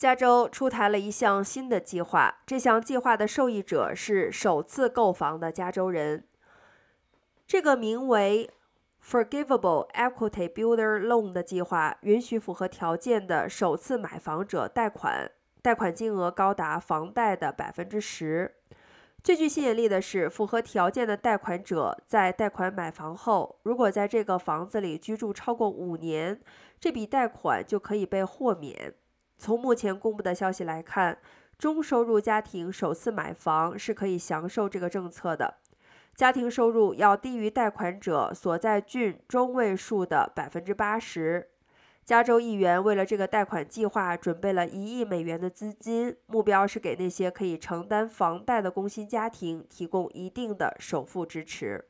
加州出台了一项新的计划，这项计划的受益者是首次购房的加州人。这个名为 Forgivable Equity Builder Loan 的计划，允许符合条件的首次买房者贷款，贷款金额高达房贷的百分之十。最具吸引力的是，符合条件的贷款者在贷款买房后，如果在这个房子里居住超过五年，这笔贷款就可以被豁免。从目前公布的消息来看，中收入家庭首次买房是可以享受这个政策的。家庭收入要低于贷款者所在郡中位数的百分之八十。加州议员为了这个贷款计划准备了一亿美元的资金，目标是给那些可以承担房贷的工薪家庭提供一定的首付支持。